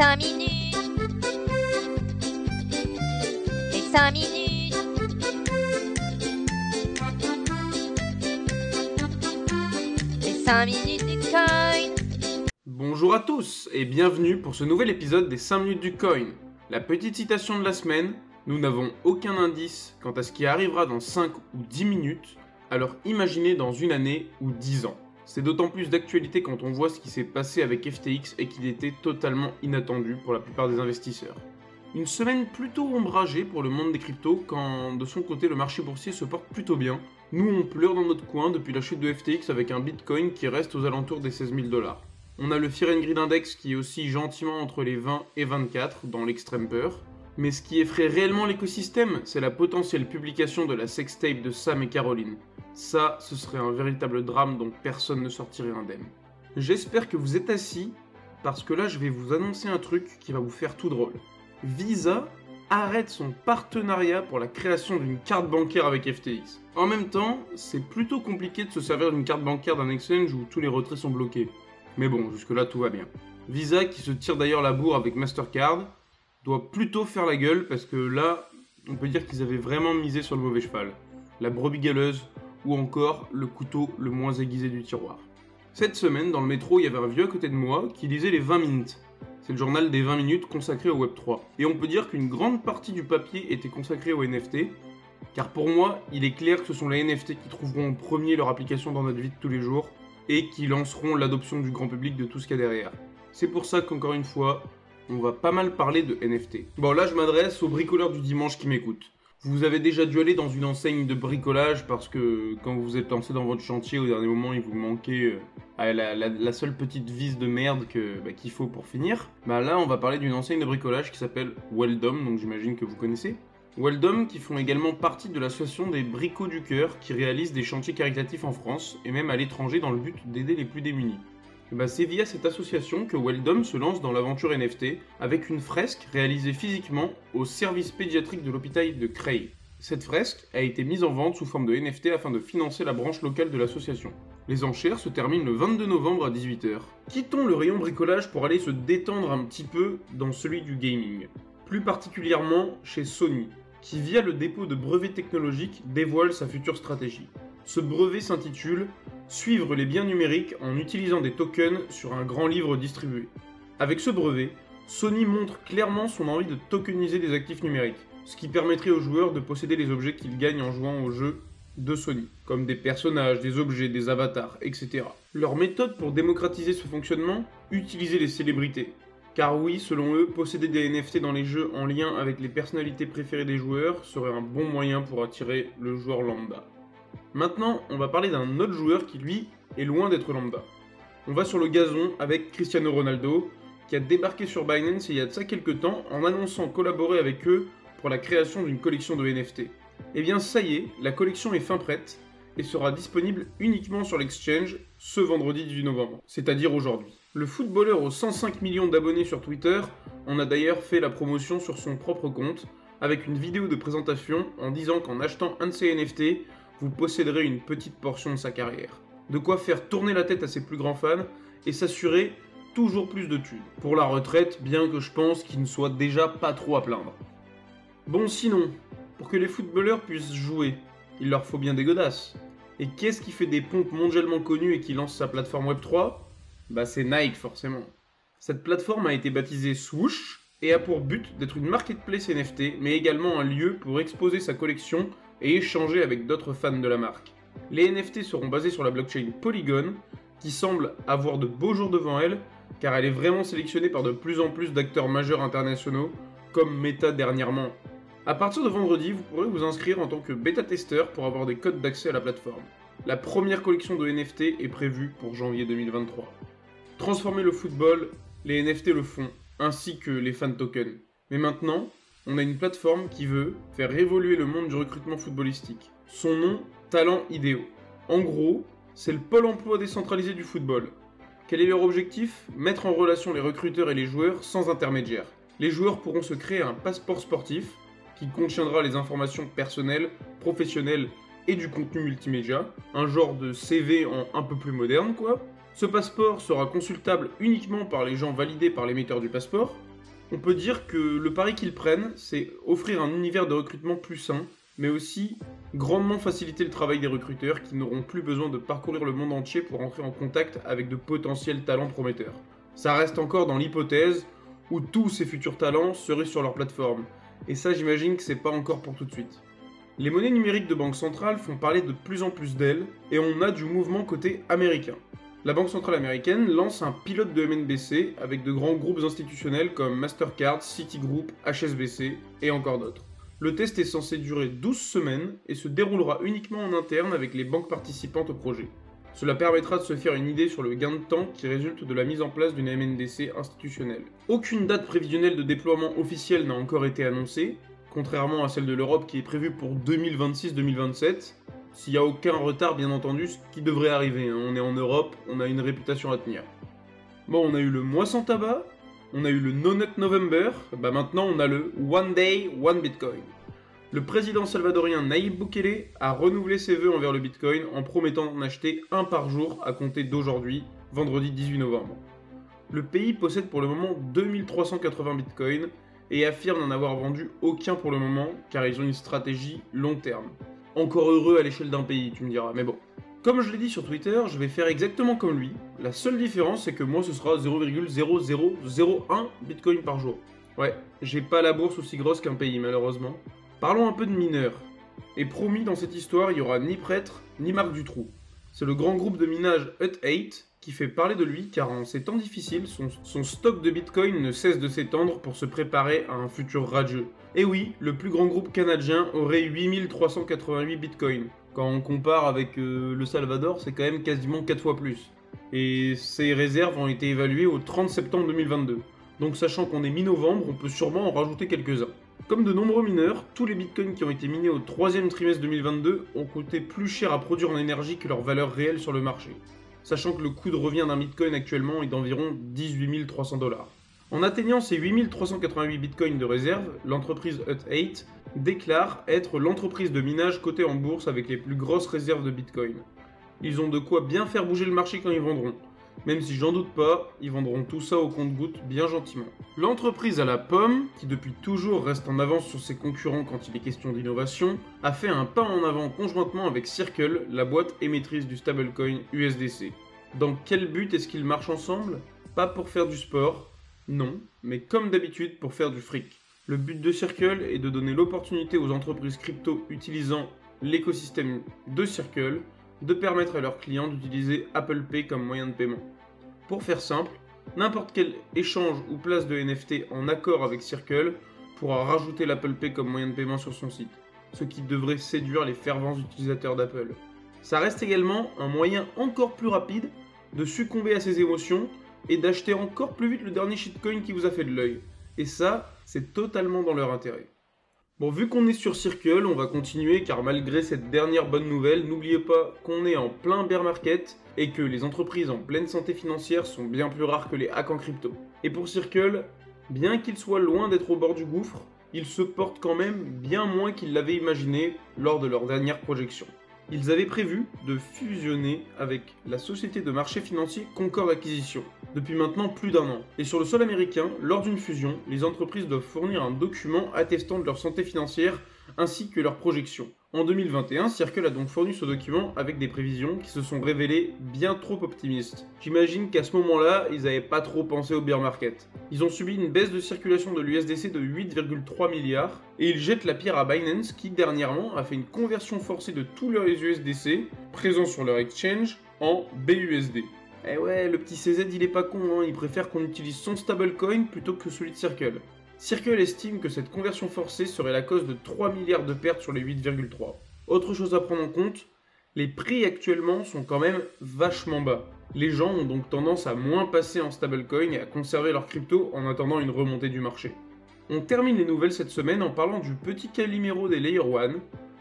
5 minutes. Les 5 minutes. Les 5 minutes du coin. Bonjour à tous et bienvenue pour ce nouvel épisode des 5 minutes du coin. La petite citation de la semaine, nous n'avons aucun indice quant à ce qui arrivera dans 5 ou 10 minutes, alors imaginez dans une année ou 10 ans. C'est d'autant plus d'actualité quand on voit ce qui s'est passé avec FTX et qu'il était totalement inattendu pour la plupart des investisseurs. Une semaine plutôt ombragée pour le monde des cryptos quand de son côté le marché boursier se porte plutôt bien. Nous on pleure dans notre coin depuis la chute de FTX avec un bitcoin qui reste aux alentours des 16 000 dollars. On a le Fear and Index qui est aussi gentiment entre les 20 et 24 dans l'extrême peur. Mais ce qui effraie réellement l'écosystème, c'est la potentielle publication de la sextape de Sam et Caroline. Ça, ce serait un véritable drame dont personne ne sortirait indemne. J'espère que vous êtes assis, parce que là je vais vous annoncer un truc qui va vous faire tout drôle. Visa arrête son partenariat pour la création d'une carte bancaire avec FTX. En même temps, c'est plutôt compliqué de se servir d'une carte bancaire d'un exchange où tous les retraits sont bloqués. Mais bon, jusque-là tout va bien. Visa, qui se tire d'ailleurs la bourre avec Mastercard, doit plutôt faire la gueule parce que là, on peut dire qu'ils avaient vraiment misé sur le mauvais cheval. La brebis galeuse ou encore le couteau le moins aiguisé du tiroir. Cette semaine, dans le métro, il y avait un vieux à côté de moi qui lisait les 20 minutes. C'est le journal des 20 minutes consacré au Web3. Et on peut dire qu'une grande partie du papier était consacrée au NFT, car pour moi, il est clair que ce sont les NFT qui trouveront en premier leur application dans notre vie de tous les jours, et qui lanceront l'adoption du grand public de tout ce qu'il y a derrière. C'est pour ça qu'encore une fois, on va pas mal parler de NFT. Bon là je m'adresse aux bricoleurs du dimanche qui m'écoutent. Vous avez déjà dû aller dans une enseigne de bricolage parce que quand vous êtes lancé dans votre chantier au dernier moment il vous manquait euh, la, la- seule petite vis de merde bah, qu'il faut pour finir. Bah là on va parler d'une enseigne de bricolage qui s'appelle Weldom, donc j'imagine que vous connaissez. Weldom qui font également partie de l'association des Bricots du Cœur qui réalisent des chantiers caritatifs en France et même à l'étranger dans le but d'aider les plus démunis. Et bah, c'est via cette association que Weldom se lance dans l'aventure NFT avec une fresque réalisée physiquement au service pédiatrique de l'hôpital de Creil. Cette fresque a été mise en vente sous forme de NFT afin de financer la branche locale de l'association. Les enchères se terminent le 22 novembre à 18h. Quittons le rayon bricolage pour aller se détendre un petit peu dans celui du gaming. Plus particulièrement chez Sony, qui via le dépôt de brevets technologiques dévoile sa future stratégie. Ce brevet s'intitule Suivre les biens numériques en utilisant des tokens sur un grand livre distribué. Avec ce brevet, Sony montre clairement son envie de tokeniser des actifs numériques, ce qui permettrait aux joueurs de posséder les objets qu'ils gagnent en jouant aux jeux de Sony, comme des personnages, des objets, des avatars, etc. Leur méthode pour démocratiser ce fonctionnement Utiliser les célébrités. Car oui, selon eux, posséder des NFT dans les jeux en lien avec les personnalités préférées des joueurs serait un bon moyen pour attirer le joueur lambda. Maintenant, on va parler d'un autre joueur qui, lui, est loin d'être lambda. On va sur le gazon avec Cristiano Ronaldo, qui a débarqué sur Binance il y a de ça quelques temps en annonçant collaborer avec eux pour la création d'une collection de NFT. Eh bien ça y est, la collection est fin prête et sera disponible uniquement sur l'exchange ce vendredi 18 novembre, c'est-à-dire aujourd'hui. Le footballeur aux 105 millions d'abonnés sur Twitter en a d'ailleurs fait la promotion sur son propre compte avec une vidéo de présentation en disant qu'en achetant un de ses NFT, vous posséderez une petite portion de sa carrière. De quoi faire tourner la tête à ses plus grands fans et s'assurer toujours plus de thunes. Pour la retraite, bien que je pense qu'il ne soit déjà pas trop à plaindre. Bon sinon, pour que les footballeurs puissent jouer, il leur faut bien des godasses. Et qu'est-ce qui fait des pompes mondialement connues et qui lance sa plateforme Web3 Bah c'est Nike forcément. Cette plateforme a été baptisée Swoosh et a pour but d'être une marketplace NFT, mais également un lieu pour exposer sa collection et échanger avec d'autres fans de la marque. Les NFT seront basés sur la blockchain Polygon, qui semble avoir de beaux jours devant elle, car elle est vraiment sélectionnée par de plus en plus d'acteurs majeurs internationaux, comme Meta dernièrement. À partir de vendredi, vous pourrez vous inscrire en tant que bêta-testeur pour avoir des codes d'accès à la plateforme. La première collection de NFT est prévue pour janvier 2023. Transformer le football, les NFT le font, ainsi que les fan tokens. Mais maintenant, on a une plateforme qui veut faire évoluer le monde du recrutement footballistique. Son nom, Talent Idéo. En gros, c'est le pôle emploi décentralisé du football. Quel est leur objectif? Mettre en relation les recruteurs et les joueurs sans intermédiaire. Les joueurs pourront se créer un passeport sportif qui contiendra les informations personnelles, professionnelles et du contenu multimédia, un genre de CV en un peu plus moderne quoi. Ce passeport sera consultable uniquement par les gens validés par l'émetteur du passeport, On peut dire que le pari qu'ils prennent, c'est offrir un univers de recrutement plus sain, mais aussi grandement faciliter le travail des recruteurs qui n'auront plus besoin de parcourir le monde entier pour entrer en contact avec de potentiels talents prometteurs. Ça reste encore dans l'hypothèse où tous ces futurs talents seraient sur leur plateforme, et ça j'imagine que c'est pas encore pour tout de suite. Les monnaies numériques de banque centrale font parler de plus en plus d'elles, et on a du mouvement côté américain. La Banque centrale américaine lance un pilote de MNBC avec de grands groupes institutionnels comme Mastercard, Citigroup, HSBC et encore d'autres. Le test est censé durer 12 semaines et se déroulera uniquement en interne avec les banques participantes au projet. Cela permettra de se faire une idée sur le gain de temps qui résulte de la mise en place d'une MNDC institutionnelle. Aucune date prévisionnelle de déploiement officielle n'a encore été annoncée, contrairement à celle de l'Europe qui est prévue pour 2026-2027, s'il n'y a aucun retard bien entendu, ce qui devrait arriver. hein. On est en Europe, on a une réputation à tenir. Bon, on a eu le mois sans tabac, on a eu le No Nut November, bah maintenant on a le One Day, One Bitcoin. Le président salvadorien Nayib Bukele a renouvelé ses vœux envers le Bitcoin en promettant d'en acheter un par jour à compter d'aujourd'hui, vendredi 18 novembre. Le pays possède pour le moment 2380 Bitcoins et affirme n'en avoir vendu aucun pour le moment car ils ont une stratégie long terme. Encore heureux à l'échelle d'un pays, tu me diras, mais bon. Comme je l'ai dit sur Twitter, je vais faire exactement comme lui. La seule différence, c'est que moi, ce sera 0,0001 Bitcoin par jour. Ouais, j'ai pas la bourse aussi grosse qu'un pays, malheureusement. Parlons un peu de mineurs. Et promis, dans cette histoire, il y aura ni prêtre, ni Marc Dutroux. C'est le grand groupe de minage Hut 8 qui fait parler de lui car en ces temps difficiles, son, stock de bitcoin ne cesse de s'étendre pour se préparer à un futur radieux. Et oui, le plus grand groupe canadien aurait 8388 bitcoins. Quand on compare avec euh, le Salvador, c'est quand même quasiment 4 fois plus. Et ces réserves ont été évaluées au 30 septembre 2022. Donc sachant qu'on est mi-novembre, on peut sûrement en rajouter quelques-uns. Comme de nombreux mineurs, tous les bitcoins qui ont été minés au troisième trimestre 2022 ont coûté plus cher à produire en énergie que leur valeur réelle sur le marché. Sachant que le coût de revient d'un bitcoin actuellement est d'environ 18 300 dollars. En atteignant ces 8388 bitcoins de réserve, l'entreprise Hut8 déclare être l'entreprise de minage cotée en bourse avec les plus grosses réserves de bitcoin. Ils ont de quoi bien faire bouger le marché quand ils vendront. Même si j'en doute pas, ils vendront tout ça au compte-gouttes bien gentiment. L'entreprise à la pomme, qui depuis toujours reste en avance sur ses concurrents quand il est question d'innovation, a fait un pas en avant conjointement avec Circle, la boîte émettrice du stablecoin USDC. Dans quel but est-ce qu'ils marchent ensemble? Pas pour faire du sport, non, mais comme d'habitude pour faire du fric. Le but de Circle est de donner l'opportunité aux entreprises crypto utilisant l'écosystème de Circle de permettre à leurs clients d'utiliser Apple Pay comme moyen de paiement. Pour faire simple, n'importe quel échange ou place de NFT en accord avec Circle pourra rajouter l'Apple Pay comme moyen de paiement sur son site, ce qui devrait séduire les fervents utilisateurs d'Apple. Ça reste également un moyen encore plus rapide de succomber à ses émotions et d'acheter encore plus vite le dernier shitcoin qui vous a fait de l'œil. Et ça, c'est totalement dans leur intérêt. Bon, vu qu'on est sur Circle, on va continuer car malgré cette dernière bonne nouvelle, n'oubliez pas qu'on est en plein bear market et que les entreprises en pleine santé financière sont bien plus rares que les hacks en crypto. Et pour Circle, bien qu'il soit loin d'être au bord du gouffre, il se porte quand même bien moins qu'ils l'avaient imaginé lors de leur dernière projection. Ils avaient prévu de fusionner avec la société de marché financier Concord Acquisition depuis maintenant plus d'un an. Et sur le sol américain, lors d'une fusion, les entreprises doivent fournir un document attestant de leur santé financière ainsi que leurs projections. En 2021, Circle a donc fourni ce document avec des prévisions qui se sont révélées bien trop optimistes. J'imagine qu'à ce moment-là, ils n'avaient pas trop pensé au bear market. Ils ont subi une baisse de circulation de l'USDC de 8,3 milliards et ils jettent la pierre à Binance qui dernièrement a fait une conversion forcée de tous leurs USDC présents sur leur exchange en BUSD. Eh ouais, le petit CZ il est pas con, hein. il préfère qu'on utilise son stablecoin plutôt que celui de Circle. Circle estime que cette conversion forcée serait la cause de 3 milliards de pertes sur les 8,3. Autre chose à prendre en compte, les prix actuellement sont quand même vachement bas. Les gens ont donc tendance à moins passer en stablecoin et à conserver leur crypto en attendant une remontée du marché. On termine les nouvelles cette semaine en parlant du petit Calimero des Layer 1,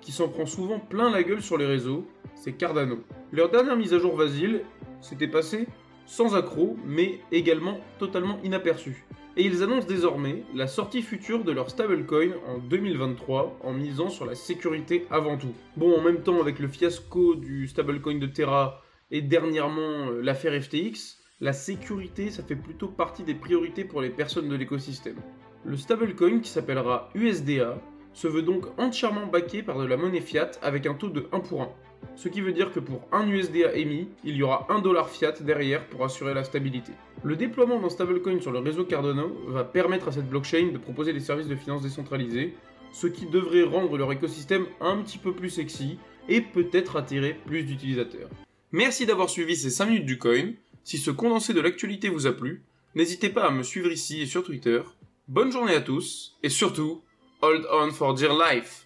qui s'en prend souvent plein la gueule sur les réseaux, c'est Cardano. Leur dernière mise à jour Vasile s'était passée sans accroc, mais également totalement inaperçu. Et ils annoncent désormais la sortie future de leur stablecoin en 2023 en misant sur la sécurité avant tout. Bon, en même temps, avec le fiasco du stablecoin de Terra et dernièrement euh, l'affaire FTX, la sécurité, ça fait plutôt partie des priorités pour les personnes de l'écosystème. Le stablecoin, qui s'appellera USDA, se veut donc entièrement baqué par de la monnaie fiat avec un taux de 1 pour 1. Ce qui veut dire que pour un USDA émis, il y aura 1 dollar fiat derrière pour assurer la stabilité. Le déploiement d'un stablecoin sur le réseau Cardano va permettre à cette blockchain de proposer des services de finances décentralisés, ce qui devrait rendre leur écosystème un petit peu plus sexy et peut-être attirer plus d'utilisateurs. Merci d'avoir suivi ces 5 minutes du coin. Si ce condensé de l'actualité vous a plu, n'hésitez pas à me suivre ici et sur Twitter. Bonne journée à tous et surtout, hold on for dear life